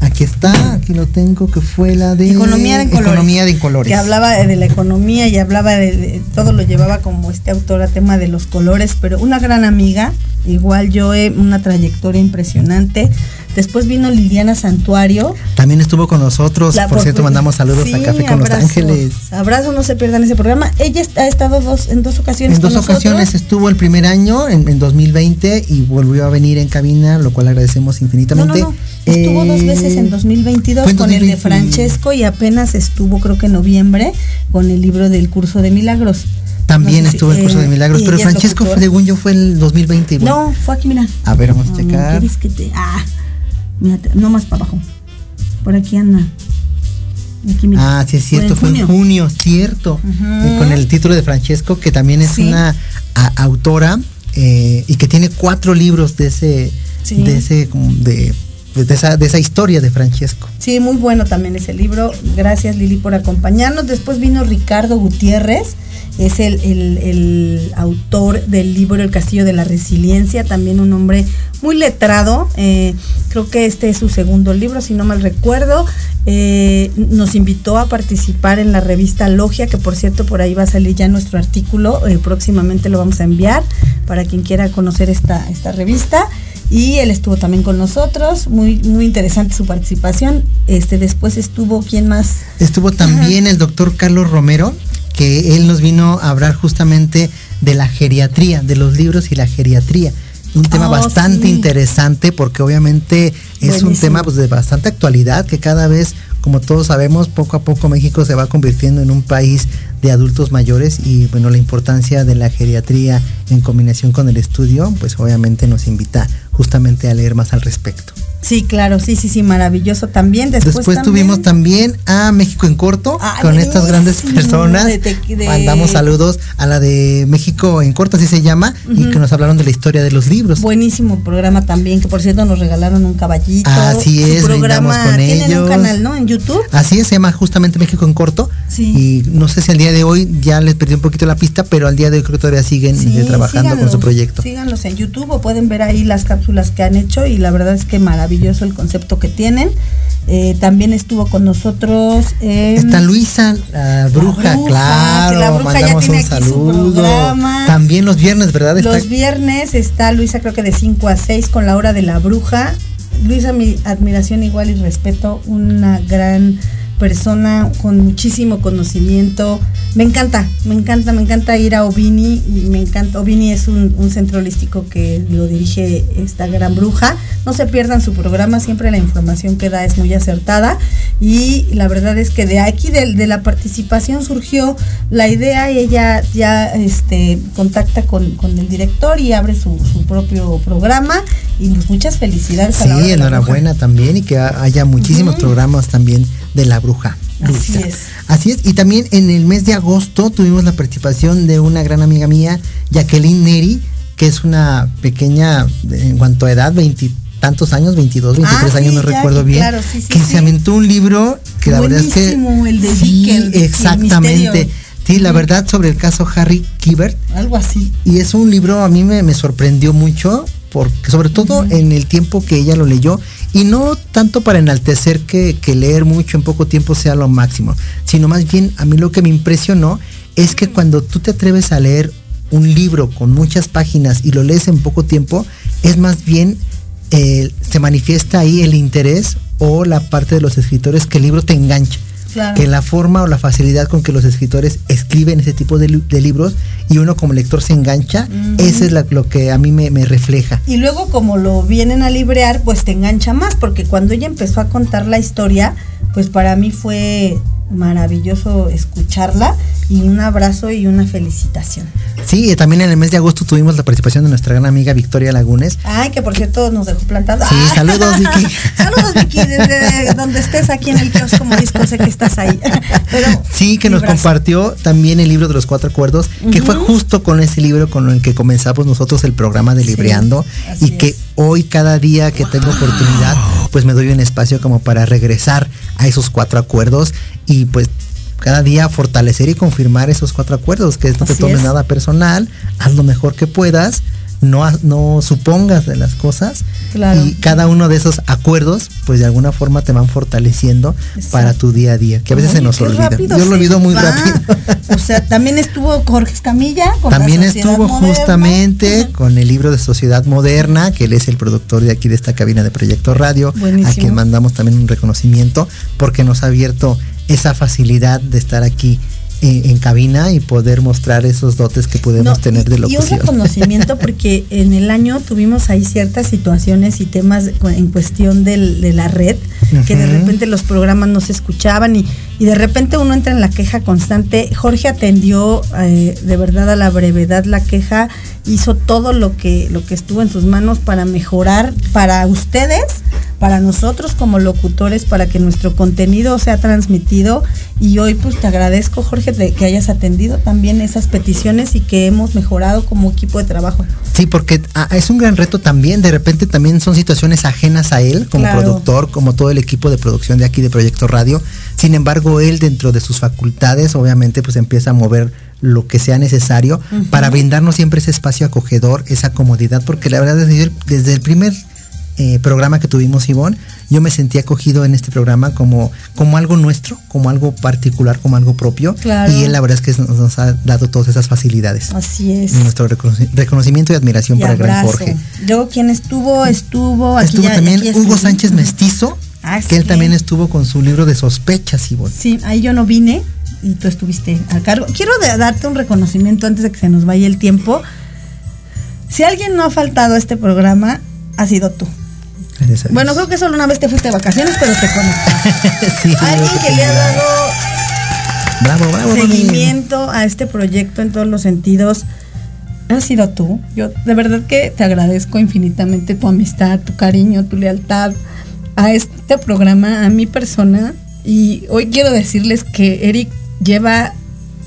Aquí está, aquí lo tengo, que fue la de Economía de Colores. Economía de Colores. Que hablaba de la economía y hablaba de, todo lo llevaba como este autor a tema de los colores, pero una gran amiga, igual yo he una trayectoria impresionante. Después vino Liliana Santuario. También estuvo con nosotros. por cierto, mandamos saludos a Café con Los Ángeles. Abrazo, no se pierdan ese programa. Ella ha estado dos, en dos ocasiones. En dos ocasiones estuvo el primer año, en, 2020, y volvió a venir en cabina, lo cual agradecemos infinitamente. No, no, Estuvo dos veces en 2022 con el de Francesco y apenas estuvo, creo que en noviembre, con el libro del curso de milagros. También estuvo el curso de milagros, pero Francesco, según yo, fue el 2020. No, fue aquí, mira. A ver, vamos a checar. ¿Quieres que te.? Ah, no más para abajo. Por aquí anda. ah, sí es cierto, fue en junio, cierto. Con el título de Francesco, que también es una autora eh, y que tiene cuatro libros de ese, de ese, de, de esa, de esa historia de Francesco. Sí, muy bueno también ese libro. Gracias Lili por acompañarnos. Después vino Ricardo Gutiérrez es el, autor del libro El Castillo de la Resiliencia, también un hombre muy letrado. Eh, creo que este es su segundo libro, si no mal recuerdo. Eh, nos invitó a participar en la revista Logia, que por cierto por ahí va a salir ya nuestro artículo, eh, próximamente lo vamos a enviar para quien quiera conocer esta, esta revista. Y él estuvo también con nosotros, muy, muy interesante su participación. Este, después estuvo, ¿quién más? Estuvo también el doctor Carlos Romero, que él nos vino a hablar justamente de la geriatría, de los libros y la geriatría. Un tema oh, bastante interesante porque obviamente es un tema pues, de bastante actualidad que cada vez, como todos sabemos, poco a poco México se va convirtiendo en un país de adultos mayores y bueno, la importancia de la geriatría en combinación con el estudio, pues obviamente nos invita justamente a leer más al respecto. Sí, claro, sí, sí, sí, maravilloso también. Después, Después tuvimos también a México en corto Ah, con estas grandes personas. de te- de- Mandamos saludos a la de México en corto, así se llama, y que nos hablaron de la historia de los libros. Buenísimo programa también, que por cierto nos regalaron un caballito. Así Su es, programa, brindamos con tienen ellos. un canal, ¿no? En YouTube. Así es, se llama justamente México en corto. Sí. Y no sé si al día de hoy ya les perdí un poquito la pista, pero al día de hoy creo que todavía siguen Sí, eh, trabajando con su proyecto. Síganlos en YouTube o pueden ver ahí las cápsulas que han hecho y la verdad es que maravilloso el concepto que tienen. Eh, también estuvo con nosotros. eh, Está Luisa, la bruja, bruja, claro. que la bruja ya mandamos tiene un saludo. También los viernes, ¿verdad? Está- Los viernes está Luisa, creo que de 5 a 6 con la hora de la bruja. Luisa, mi admiración igual y respeto, una gran persona con muchísimo conocimiento. Me encanta, me encanta, me encanta ir a Ovini y me encanta. Ovini es un, un centro holístico que lo dirige esta gran bruja. No se pierdan su programa, siempre la información que da es muy acertada y la verdad es que de aquí de, de la participación surgió la idea y ella ya este contacta con, con el director y abre su, su propio programa y pues muchas felicidades a la Sí, de la enhorabuena también y que ha- haya muchísimos programas también de la bruja. Así Luisa. es. Así es. Y también en el mes de agosto tuvimos la participación de una gran amiga mía, Jacqueline Neri, que es una pequeña, en cuanto a edad, veintitantos años, 22, 23 Ah, años, no recuerdo bien, claro, sí, sí, que se aventó un libro que la verdad es que... El de sí, Dickel, exactamente. Sí, la verdad sobre el caso Harry Kibert. Algo así. Y es un libro, a mí me, me sorprendió mucho, porque sobre todo en el tiempo que ella lo leyó, y no tanto para enaltecer que, que leer mucho en poco tiempo sea lo máximo, sino más bien a mí lo que me impresionó es que cuando tú te atreves a leer un libro con muchas páginas y lo lees en poco tiempo, es más bien, eh, se manifiesta ahí el interés o la parte de los escritores que el libro te engancha Claro. que la forma o la facilidad con que los escritores escriben ese tipo de, li- de libros y uno como lector se engancha, eso es la- lo que a mí me, me refleja. Y luego como lo vienen a librear, pues te engancha más, porque cuando ella empezó a contar la historia, pues para mí fue maravilloso escucharla y un abrazo y una felicitación. Sí, y también en el mes de agosto tuvimos la participación de nuestra gran amiga Victoria Lagunes. Ay, que por cierto nos dejó plantados. Sí, Ah. saludos, Vicky. saludos Vicky, desde donde estés aquí en el kiosco como disco, sé que estás ahí. Pero Sí, que nos compartió también el libro de los cuatro acuerdos, que fue justo con ese libro con el que comenzamos nosotros el programa de Libreando y que es. hoy cada día que tengo oportunidad, pues me doy un espacio como para regresar a esos cuatro acuerdos y pues cada día fortalecer y confirmar esos cuatro acuerdos, que no te tomes es. nada personal, haz lo mejor que puedas, no, no supongas de las cosas Claro. y cada uno de esos acuerdos pues de alguna forma te van fortaleciendo Exacto. para tu día a día, que a veces Oye, se nos olvida. Yo lo olvido muy va. rápido. O sea, también estuvo Jorge Escamilla. con También estuvo Moderna. justamente con el libro de Sociedad Moderna, que él es el productor de aquí de esta cabina de Proyecto Radio, Buenísimo. a quien mandamos también un reconocimiento porque nos ha abierto esa facilidad de estar aquí en, en cabina y poder mostrar esos dotes que podemos No, tener de y- Y un locución. reconocimiento porque en el año tuvimos ahí ciertas situaciones y temas en cuestión del- de la red, que de repente los programas no se escuchaban y, y de repente uno entra en la queja constante. Jorge atendió eh, de verdad a la brevedad la queja, hizo todo lo que, lo que estuvo en sus manos para mejorar para ustedes, para nosotros como locutores, para que nuestro contenido sea transmitido. Y hoy pues te agradezco Jorge de que hayas atendido también esas peticiones y que hemos mejorado como equipo de trabajo. Sí, porque ah, es un gran reto también. De repente también son situaciones ajenas a él como Claro. productor, como todo el equipo de producción de aquí de Proyecto Radio. Sin embargo, él dentro de sus facultades, obviamente, pues empieza a mover lo que sea necesario para brindarnos siempre ese espacio acogedor, esa comodidad, porque la verdad desde el, desde el primer eh, programa que tuvimos, Ivonne, yo me sentí acogido en este programa como, como algo nuestro, como algo particular, como algo propio. Claro. Y él la verdad es que nos, nos ha dado todas esas facilidades. Así es. Nuestro reconoci- reconocimiento y admiración Y para el gran. Jorge. Luego quien estuvo, estuvo aquí. Estuvo ya- también aquí Hugo. Sánchez Mestizo, Ah, que él también estuvo con su libro de sospechas, Ivonne. Sí, ahí yo no vine y tú estuviste a cargo. Quiero darte un reconocimiento antes de que se nos vaya el tiempo. Si alguien no ha faltado a este programa, ha sido tú. Gracias a Dios. Bueno, creo que solo una vez te fuiste de vacaciones, pero te conectaste. Sí, Alguien que le ha dado Bravo, bravo, Moni. seguimiento a este proyecto en todos los sentidos. has sido tú. Yo de verdad que te agradezco infinitamente tu amistad, tu cariño, tu lealtad a este programa, a mi persona. Y hoy quiero decirles que Eric lleva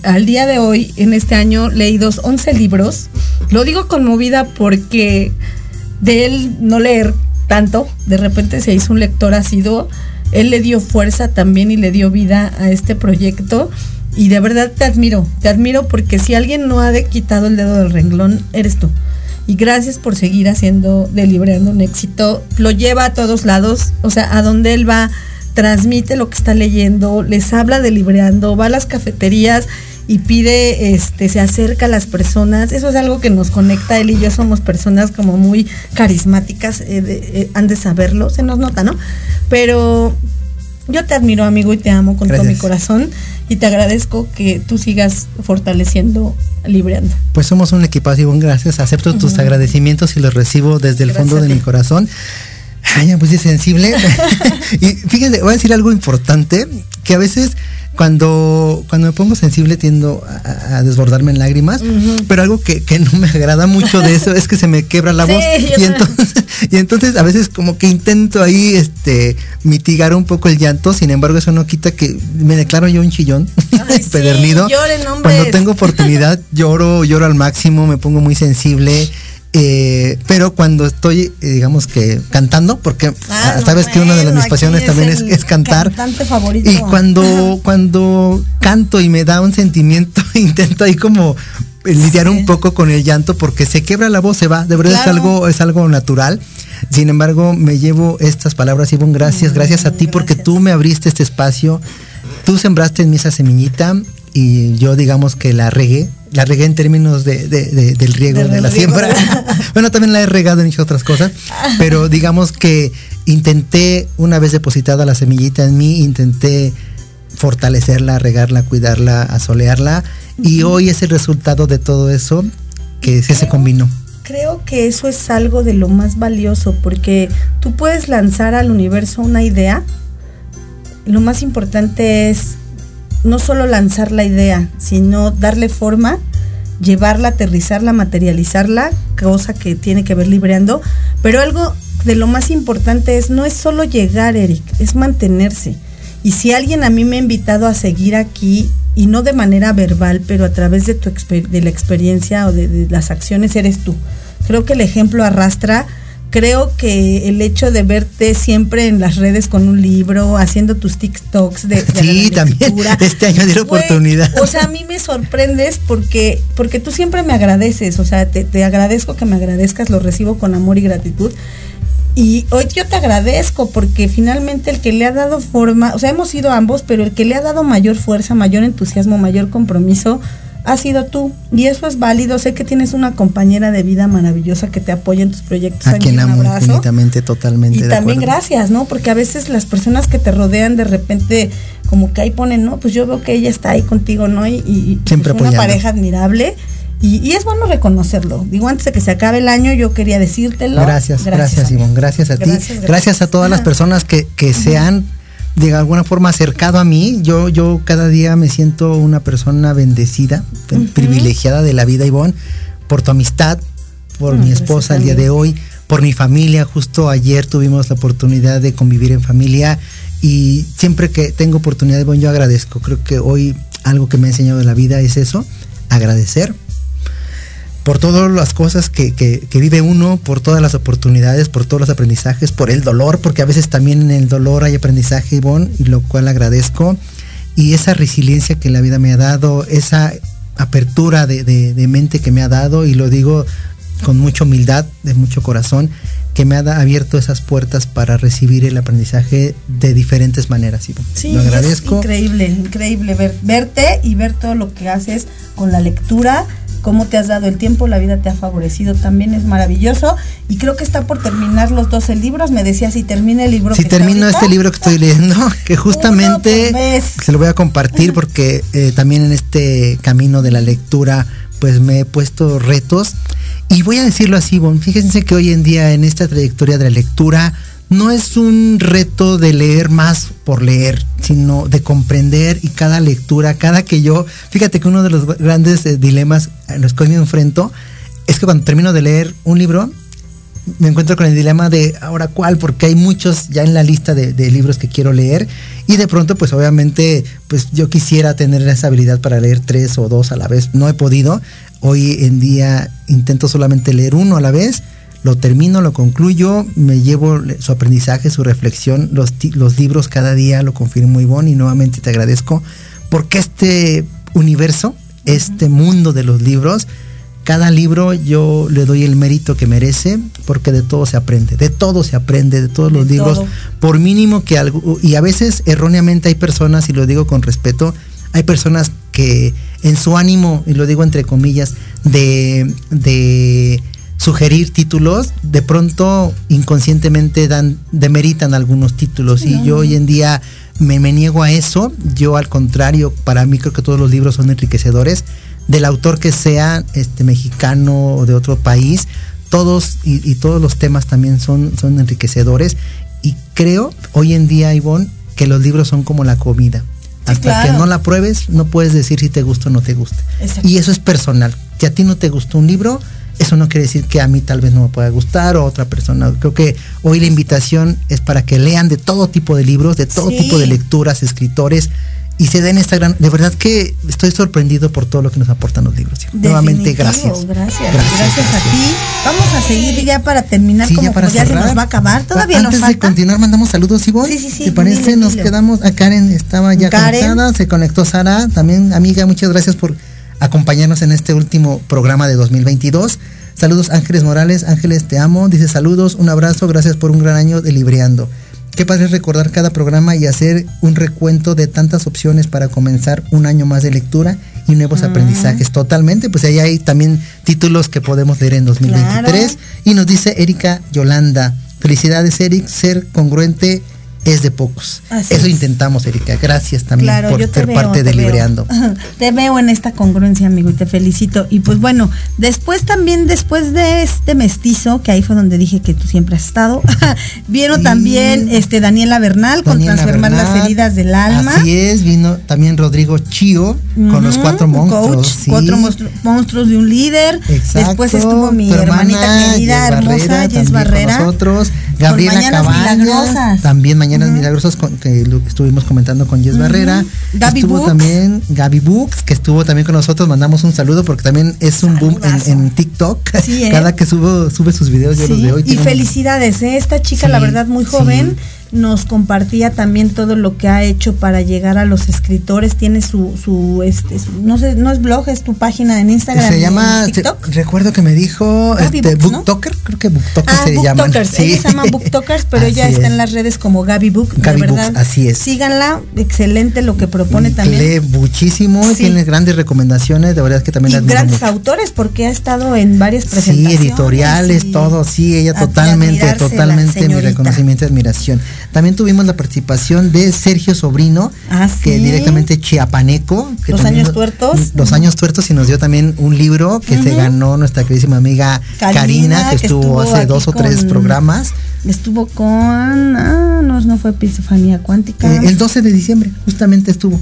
al día de hoy, en este año, leídos 11 libros. Lo digo conmovida porque de él no leer tanto, de repente se hizo un lector asiduo. Él le dio fuerza también y le dio vida a este proyecto. Y de verdad te admiro, te admiro porque si alguien no ha quitado el dedo del renglón, eres tú. Y gracias por seguir haciendo de Libreando un éxito. Lo lleva a todos lados, o sea, a donde él va, transmite lo que está leyendo, les habla de Libreando, va a las cafeterías y pide, este, se acerca a las personas. Eso es algo que nos conecta. Él y yo somos personas como muy carismáticas, eh, eh, han de saberlo, se nos nota, ¿no? Pero yo te admiro, amigo, y te amo con todo mi corazón. Y te agradezco que tú sigas fortaleciendo Libreando. Pues somos un equipazo, Ivonne, gracias. Acepto tus agradecimientos y los recibo desde el fondo de mi corazón. Ay, pues es sensible. y fíjense, voy a decir algo importante, que a veces cuando, cuando me pongo sensible tiendo a, desbordarme en lágrimas, pero algo que, no me agrada mucho de eso es que se me quebra la voz. Y entonces, y entonces a veces como que intento ahí este mitigar un poco el llanto, sin embargo eso no quita que me declaro yo un chillón pedernido. cuando tengo oportunidad lloro, lloro al máximo, me pongo muy sensible. Eh, pero cuando estoy, eh, digamos que cantando, porque ah, sabes que una de mis pasiones también es, cantar. Y cuando, cuando canto y me da un sentimiento, intento ahí como lidiar un poco con el llanto porque se quebra la voz, se va, de verdad es algo, es algo natural. Sin embargo, me llevo estas palabras, Ivonne, gracias, gracias a ti porque tú me abriste este espacio, tú sembraste en mí esa semillita y yo digamos que la regué, la regué en términos de, del riego, de, la siembra. bueno, también la he regado en otras cosas, pero digamos que intenté, una vez depositada la semillita en mí, intenté fortalecerla, regarla, cuidarla, asolearla, y hoy es el resultado de todo eso que se combinó. Creo que eso es algo de lo más valioso, porque tú puedes lanzar al universo una idea, lo más importante es no solo lanzar la idea, sino darle forma, llevarla, aterrizarla, materializarla, cosa que tiene que ver libreando. Pero algo de lo más importante es, no es solo llegar, Eric, es mantenerse. Y si alguien a mí me ha invitado a seguir aquí, y no de manera verbal, pero a través de, tu de la experiencia o de las acciones, eres tú. Creo que el ejemplo arrastra creo que el hecho de verte siempre en las redes con un libro, haciendo tus TikToks de, de sí, también este año de la oportunidad. O sea, a mí me sorprendes porque porque tú siempre me agradeces, o sea, te, te agradezco que me agradezcas, lo recibo con amor y gratitud. Y hoy yo te agradezco porque finalmente el que le ha dado forma, o sea, hemos sido ambos, pero el que le ha dado mayor fuerza, mayor entusiasmo, mayor compromiso, ha sido tú. Y eso es válido. Sé que tienes una compañera de vida maravillosa que te apoya en tus proyectos. A quien amo infinitamente, totalmente. Y también gracias, ¿no? Porque a veces las personas que te rodean de repente como que ahí ponen, no, pues yo veo que ella está ahí contigo, ¿no? Y, Siempre es una pareja admirable. Y, es bueno reconocerlo. Digo, antes de que se acabe el año, yo quería decírtelo. Gracias, gracias, Simón. Gracias a ti. Gracias, a todas las personas que, que se han de alguna forma acercado a mí. Yo, yo cada día me siento una persona bendecida, privilegiada de la vida, Ivonne, por tu amistad, por mi esposa el día de hoy, por mi familia. Justo ayer tuvimos la oportunidad de convivir en familia y siempre que tengo oportunidad, Ivonne, yo agradezco. Creo que hoy algo que me ha enseñado de la vida es eso, agradecer por todas las cosas que, vive uno, por todas las oportunidades, por todos los aprendizajes, por el dolor, porque a veces también en el dolor hay aprendizaje, Ivonne, y lo cual agradezco. Y esa resiliencia que la vida me ha dado, esa apertura de, mente que me ha dado, y lo digo con mucha humildad, de mucho corazón, que me ha abierto esas puertas para recibir el aprendizaje de diferentes maneras. Ivonne. Sí, lo agradezco. Es increíble, increíble ver, verte y ver todo lo que haces con la lectura cómo te has dado el tiempo, la vida te ha favorecido, también es maravilloso. Y creo que está por terminar los 12 libros. Me decía si termina el libro. Si termino este libro que estoy leyendo, que justamente se lo voy a compartir porque eh, también en este camino de la lectura, pues me he puesto retos. Y voy a decirlo así, Bon, fíjense que hoy en día en esta trayectoria de la lectura, no es un reto de leer más por leer, sino de comprender y cada lectura, cada que yo, fíjate que uno de los grandes eh, dilemas a los que hoy me enfrento es que cuando termino de leer un libro, me encuentro con el dilema de ahora cuál, porque hay muchos ya en la lista de, de, libros que quiero leer y de pronto pues obviamente pues yo quisiera tener esa habilidad para leer tres o dos a la vez, no he podido, hoy en día intento solamente leer uno a la vez, lo termino, lo concluyo, me llevo su aprendizaje, su reflexión, los, los libros cada día lo confirmo Ivonne y nuevamente te agradezco porque este universo, este mundo de los libros, cada libro yo le doy el mérito que merece porque de todo se aprende, de todo se aprende, de todos los libros, todo. por mínimo que algo, y a veces erróneamente hay personas, y lo digo con respeto, hay personas que en su ánimo, y lo digo entre comillas, de, de sugerir títulos, de pronto inconscientemente dan, demeritan algunos títulos, no. y yo hoy en día me, me niego a eso, yo al contrario, para mí creo que todos los libros son enriquecedores, del autor que sea este mexicano o de otro país, todos y, y, todos los temas también son, son enriquecedores. Y creo hoy en día, Ivonne, que los libros son como la comida. Hasta claro. que no la pruebes, no puedes decir si te gusta o no te gusta. Exacto. Y eso es personal. Si a ti no te gustó un libro, eso no quiere decir que a mí tal vez no me pueda gustar o a otra persona. Creo que hoy la invitación es para que lean de todo tipo de libros, de todo sí. tipo de lecturas, escritores y se den esta gran. De verdad que estoy sorprendido por todo lo que nos aportan los libros. Definitivo, Nuevamente, gracias. gracias. Gracias. Gracias a ti. Vamos a seguir ya para terminar, sí, como ya, para ya se nos va a acabar. Todavía Antes nos falta. de continuar, mandamos saludos, Ivonne. Sí, sí, sí. ¿Te parece? Nos quedamos. A Karen estaba ya Karen. conectada, se conectó Sara, también amiga, muchas gracias por acompañarnos en este último programa de 2022. Saludos Ángeles Morales, Ángeles te amo, dice saludos, un abrazo, gracias por un gran año de Libreando. Qué padre recordar cada programa y hacer un recuento de tantas opciones para comenzar un año más de lectura y nuevos Mm. aprendizajes. Totalmente, pues ahí hay también títulos que podemos leer en 2023. Claro. Y nos dice Erika Yolanda, felicidades Eric, ser congruente es de pocos. Así Eso es. intentamos, Erika. Gracias también Claro, por ser veo, parte te de veo. Libreando. Te veo en esta congruencia, amigo, y te felicito. Y pues bueno, después también, después de este mestizo, que ahí fue donde dije que tú siempre has estado, vieron Sí. también este Daniela Bernal con transformar las heridas del alma. Así es, vino también Rodrigo Chío con los cuatro monstruos. coach, sí. cuatro monstru- monstruos de un líder. Exacto. Después estuvo mi hermanita querida, Jess hermosa, Barrera, Jess Barrera. Con nosotros. Gabriela Mañanas Cabañas. Milagrosas. También Mañanas Ujú. Milagrosas con, que lo estuvimos comentando con Jess. Barrera. Gaby estuvo Books. también Gaby Books, que estuvo también con nosotros. Mandamos un saludo porque también es un boom en, en TikTok. Sí, ¿eh? Cada que subo, sube sus videos, yo los veo. y felicidades, ¿eh? esta chica, Sí, la verdad, muy joven, nos compartía también todo lo que ha hecho para llegar a los escritores. Tiene su, su, este, su- no sé, no es blog, es tu página en Instagram. se llama, TikTok. recuerdo que me dijo Gaby este, Books, ¿no? Booktoker, creo que Booktoker Ah, se llaman. Booktokers. Sí. Ella se llama Booktokers, pero ella está es. en las redes como Gaby Book. de Books, así es. Síganla, excelente lo que propone también. Lee muchísimo, Sí. tiene grandes recomendaciones, de verdad que también la y admiro grandes mucho. autores porque ha estado en varias Sí, presentaciones. editoriales, y todo, sí, ella totalmente, totalmente mi reconocimiento y admiración. También tuvimos la participación de Sergio Sobrino, Ah, que directamente chiapaneco. Que Los años tuertos. Los años tuertos y nos dio también un libro que se ganó nuestra queridísima amiga Karina, Karina, que, que estuvo, hace dos o tres programas. Estuvo con. Ah, no, no fue Epifanía Cuántica. Eh, el 12 de diciembre, justamente estuvo.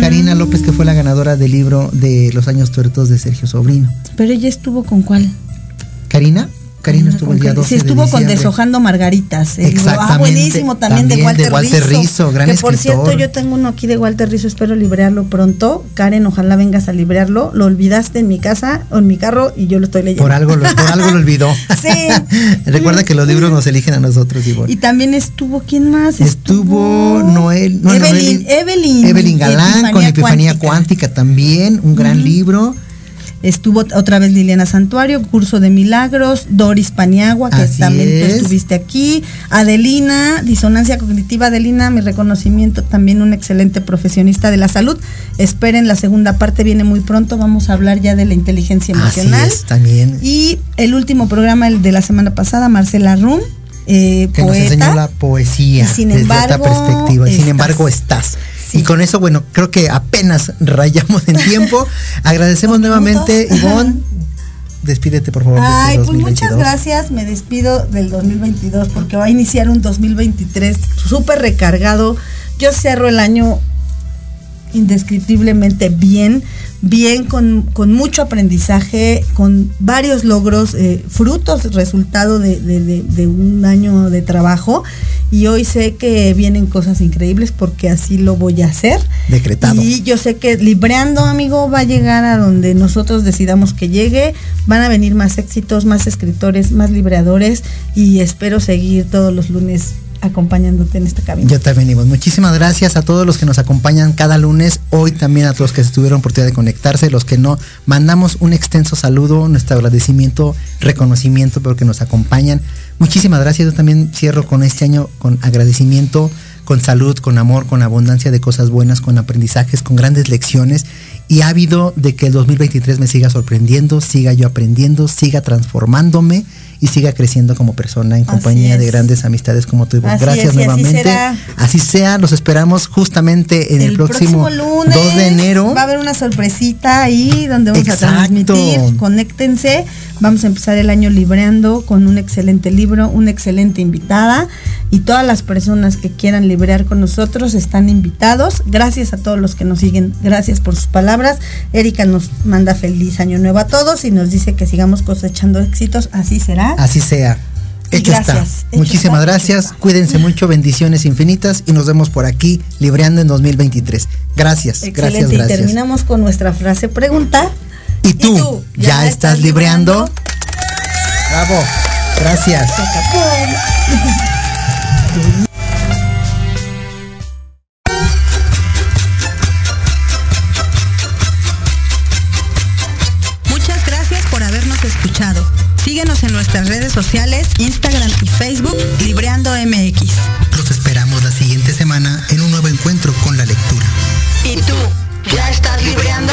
Karina López, que fue la ganadora del libro de Los años tuertos de Sergio Sobrino. Pero ella estuvo con cuál? Karina, Karina estuvo el día 12 Sí, estuvo de con. Deshojando Margaritas. el. Ah, Exactamente. buenísimo también, de Walter, de Walter Rizzo. Rizzo, gran que por escritor. cierto, yo tengo uno aquí de Walter Rizzo, espero librearlo pronto. Karen, ojalá vengas a librearlo. Lo olvidaste en mi casa o en mi carro y yo lo estoy leyendo. Por algo, lo, por algo lo olvidó. Sí. Recuerda que los libros nos eligen a nosotros, Ivonne. Y también estuvo, ¿quién más? Estuvo Noel, no, Evelyn, Noel- Evelyn, Evelyn Galán con Epifanía Cuántica, también, un gran libro. Estuvo otra vez Liliana Santuario, Curso de Milagros, Doris Paniagua, que Así también tú es. estuviste aquí, Adelina, Disonancia Cognitiva, Adelina, mi reconocimiento, también una excelente profesionista de la salud. Esperen, la segunda parte viene muy pronto, vamos a hablar ya de la inteligencia Así emocional. es, también. Y el último programa, el de la semana pasada, Marcela Rum, eh, que nos enseñó poeta. la poesía sin desde embargo, otra perspectiva. Sin embargo, estás. Sí. Y con eso, bueno, creo que apenas rayamos en tiempo. Agradecemos nuevamente. Ivonne. Despídete, por favor. este Ay, pues 2022. muchas gracias. Me despido del 2022 porque va a iniciar un 2023 súper recargado. Yo cierro el año indescriptiblemente bien, bien con, mucho aprendizaje, con varios logros, eh, frutos, resultado de, un año de trabajo. Y hoy sé que vienen cosas increíbles porque así lo voy a hacer. Decretado. Y yo sé que Libreando, amigo, va a llegar a donde nosotros decidamos que llegue. Van a venir más éxitos, más escritores, más libreadores. Y espero seguir todos los lunes acompañándote en este camino. Ya también, venimos. Muchísimas gracias a todos los que nos acompañan cada lunes. Hoy también a todos los que tuvieron oportunidad de conectarse, los que no. Mandamos un extenso saludo, nuestro agradecimiento, reconocimiento porque nos acompañan. Muchísimas gracias. Yo también cierro con este año con agradecimiento, con salud, con amor, con abundancia de cosas buenas, con aprendizajes, con grandes lecciones y ávido de que el 2023 me siga sorprendiendo, siga yo aprendiendo, siga transformándome y siga creciendo como persona en compañía de grandes amistades como tú. Gracias nuevamente. Así, sea, los esperamos justamente en el, próximo, lunes 2 de enero. Va a haber una sorpresita ahí donde vamos a transmitir. Conéctense. Vamos a empezar el año libreando con un excelente libro, una excelente invitada y todas las personas que quieran librear con nosotros están invitados. Gracias a todos los que nos siguen, gracias por sus palabras. Erika nos manda feliz año nuevo a todos y nos dice que sigamos cosechando éxitos, así será. Así sea. Hecho está. Muchísimas gracias. Cuídense mucho, bendiciones infinitas y nos vemos por aquí libreando en 2023. Gracias. Excelente. Gracias, Y terminamos con nuestra frase pregunta. ¿Y tú, ya, estás, libreando? Bravo, gracias. Muchas gracias por habernos escuchado. Síguenos en nuestras redes sociales, Instagram y Facebook, Libreando MX. Los esperamos la siguiente semana en un nuevo encuentro con la lectura. ¿Y tú, ya estás libreando?